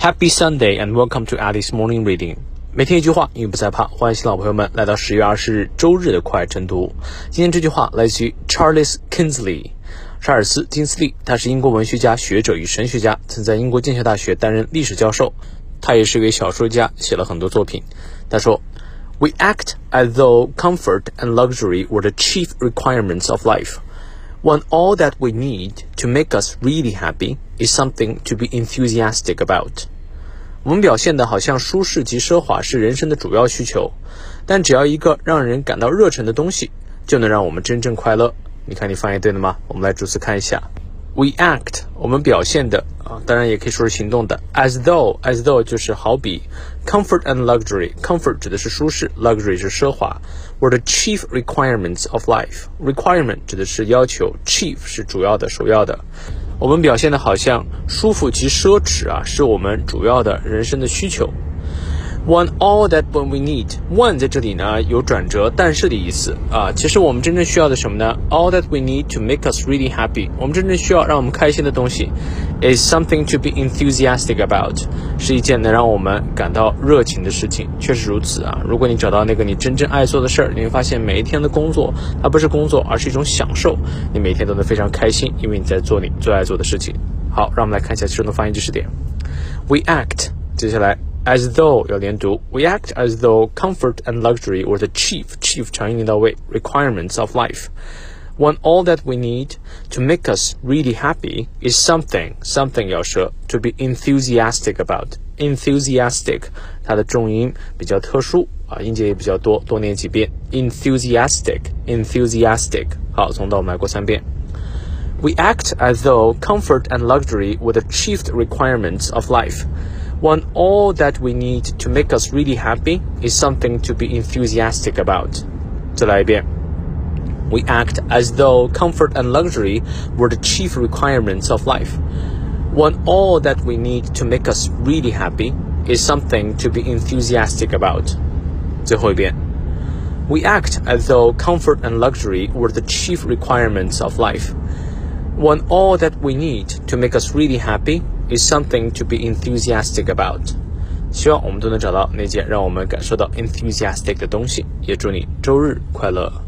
Happy Sunday and welcome to Alice Morning Reading。每天一句话，英语不再怕。欢迎新老朋友们来到十月二十日周日的快晨读。今天这句话来自于 Charles Kingsley，查尔斯·金斯利。他是英国文学家、学者与神学家，曾在英国剑桥大学担任历史教授。他也是一位小说家，写了很多作品。他说：“We act as though comfort and luxury were the chief requirements of life.” When all that we need to make us really happy is something to be enthusiastic about. 我们表现的好像舒适及奢华是人生的主要需求，但只要一个让人感到热忱的东西，就能让我们真正快乐。你看，你翻译对了吗？我们来逐词看一下。We act，我们表现的啊，当然也可以说是行动的。As though，as though 就是好比。Comfort and luxury，comfort 指的是舒适，luxury 是奢华。Were the chief requirements of life。Requirement 指的是要求，chief 是主要的、首要的。我们表现的好像舒服及奢侈啊，是我们主要的人生的需求。Want all that when we need want 在这里呢有转折，但是的意思啊。其实我们真正需要的什么呢？All that we need to make us really happy，我们真正需要让我们开心的东西，is something to be enthusiastic about，是一件能让我们感到热情的事情。确实如此啊。如果你找到那个你真正爱做的事儿，你会发现每一天的工作它不是工作，而是一种享受。你每天都能非常开心，因为你在做你最爱做的事情。好，让我们来看一下其中的发音知识点。We act，接下来。as though 要连读，we act as though comfort and luxury were the chief chief 长音连到位 requirements of life. When all that we need to make us really happy is something something 要舌 to be enthusiastic about. Enthusiastic 它的重音比较特殊啊，音节也比较多，多念几遍。Enthusiastic, enthusiastic。好，从头我们来过三遍。We act as though comfort and luxury were the chief requirements of life when all that we need to make us really happy is something to be enthusiastic about. We act as though comfort and luxury were the chief requirements of life, when all that we need to make us really happy is something to be enthusiastic about. We act as though comfort and luxury were the chief requirements of life, when all that we need to make us really happy is something to be enthusiastic about。希望我们都能找到那件让我们感受到 enthusiastic 的东西。也祝你周日快乐。